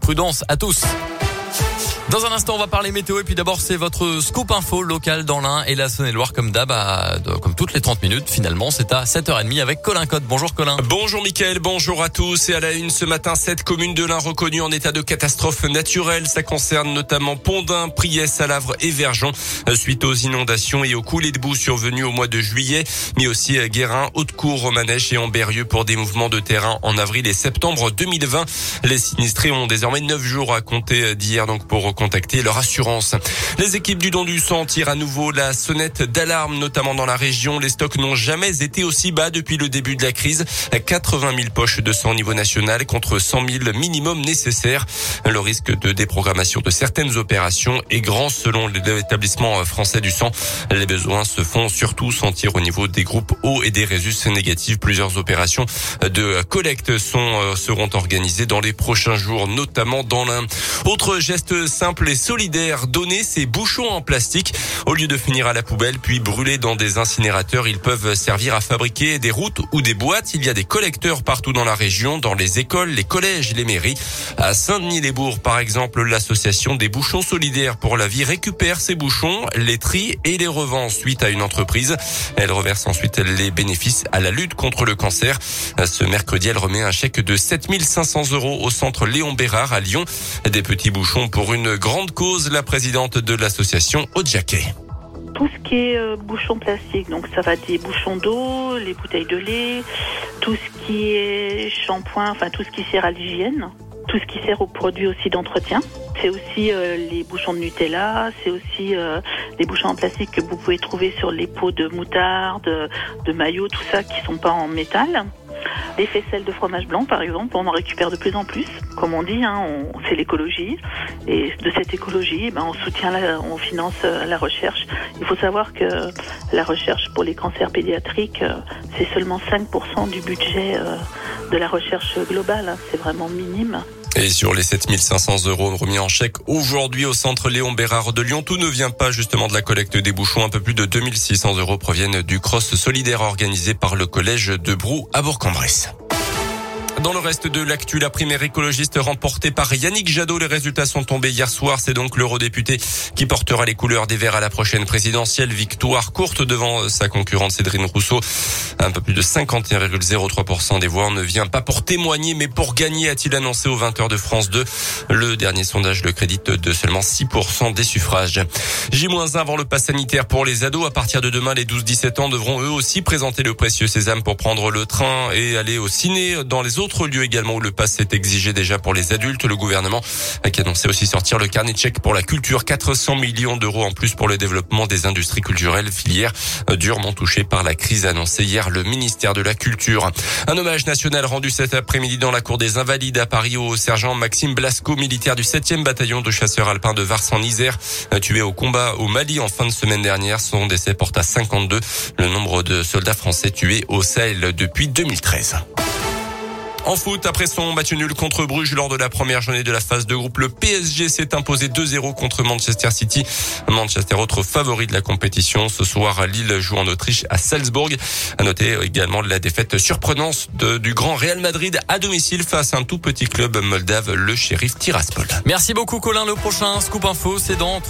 Prudence à tous. Dans un instant, on va parler météo et puis d'abord, c'est votre scoop info local dans l'Ain et la Saône-et-Loire comme d'hab, comme toutes les 30 minutes. Finalement, c'est à 7h30 avec Colin Code. Bonjour Colin. Bonjour Mickaël, bonjour à tous. Et à la une ce matin, cette commune de l'Ain reconnue en état de catastrophe naturelle. Ça concerne notamment Pondin, Priès, Salavre et Verjon suite aux inondations et aux coulées de boue survenues au mois de juillet, mais aussi à Guérin, Haute-Cour, Romanèche et Amberieux pour des mouvements de terrain en avril et septembre 2020. Les sinistrés ont désormais 9 jours à compter d'hier donc pour contacter leur assurance. Les équipes du don du sang tirent à nouveau la sonnette d'alarme, notamment dans la région. Les stocks n'ont jamais été aussi bas depuis le début de la crise. 80 000 poches de sang au niveau national contre 100 000 minimum nécessaires. Le risque de déprogrammation de certaines opérations est grand selon l'établissement français du sang. Les besoins se font surtout sentir au niveau des groupes O et des résus négatifs. Plusieurs opérations de collecte sont, euh, seront organisées dans les prochains jours, notamment dans l'un. Autre geste simple simple et solidaire. Donner ces bouchons en plastique au lieu de finir à la poubelle puis brûler dans des incinérateurs. Ils peuvent servir à fabriquer des routes ou des boîtes. Il y a des collecteurs partout dans la région, dans les écoles, les collèges, les mairies. À Saint-Denis-les-Bourgs, par exemple, l'association des bouchons solidaires pour la vie récupère ces bouchons, les trie et les revend ensuite à une entreprise. Elle reverse ensuite les bénéfices à la lutte contre le cancer. Ce mercredi, elle remet un chèque de 7500 euros au centre Léon Bérard à Lyon. Des petits bouchons pour une grande cause, la présidente de l'association Jacket. Tout ce qui est euh, bouchons plastique, donc ça va des bouchons d'eau, les bouteilles de lait, tout ce qui est shampoing, enfin tout ce qui sert à l'hygiène, tout ce qui sert aux produits aussi d'entretien. C'est aussi euh, les bouchons de Nutella, c'est aussi euh, les bouchons en plastique que vous pouvez trouver sur les pots de moutarde, de maillot, tout ça qui sont pas en métal. Les faisselles de fromage blanc, par exemple, on en récupère de plus en plus. Comme on dit, hein, c'est l'écologie. Et de cette écologie, eh ben, on soutient, on finance euh, la recherche. Il faut savoir que la recherche pour les cancers pédiatriques, euh, c'est seulement 5% du budget euh, de la recherche globale. Hein. C'est vraiment minime. Et sur les 7500 euros remis en chèque aujourd'hui au centre Léon Bérard de Lyon, tout ne vient pas justement de la collecte des bouchons. Un peu plus de 2600 euros proviennent du cross solidaire organisé par le collège de Brou à Bourg-en-Bresse. Dans le reste de l'actu, la primaire écologiste remportée par Yannick Jadot. Les résultats sont tombés hier soir. C'est donc l'eurodéputé qui portera les couleurs des Verts à la prochaine présidentielle. Victoire courte devant sa concurrente Cédrine Rousseau. Un peu plus de 51,03% des voix. Ne vient pas pour témoigner, mais pour gagner, a-t-il annoncé aux 20h de France 2. Le dernier sondage le crédite de seulement 6% des suffrages. J-1 avant le pass sanitaire pour les ados. À partir de demain, les 12-17 ans devront eux aussi présenter le précieux sésame pour prendre le train et aller au ciné dans les autres autre lieu également où le pass est exigé déjà pour les adultes. Le gouvernement a annoncé aussi sortir le carnet de chèques pour la culture. 400 millions d'euros en plus pour le développement des industries culturelles, filières durement touchées par la crise annoncée hier le ministère de la Culture. Un hommage national rendu cet après-midi dans la cour des Invalides à Paris au sergent Maxime Blasco, militaire du 7e bataillon de chasseurs alpins de Vars en Isère, tué au combat au Mali en fin de semaine dernière. Son décès porte à 52 le nombre de soldats français tués au Sahel depuis 2013. En foot, après son match nul contre Bruges lors de la première journée de la phase de groupe, le PSG s'est imposé 2-0 contre Manchester City. Manchester, autre favori de la compétition. Ce soir, Lille joue en Autriche à Salzbourg. À noter également la défaite surprenante du grand Real Madrid à domicile face à un tout petit club moldave, le shérif Tiraspol. Merci beaucoup Colin. Le prochain Scoop Info, c'est dans 30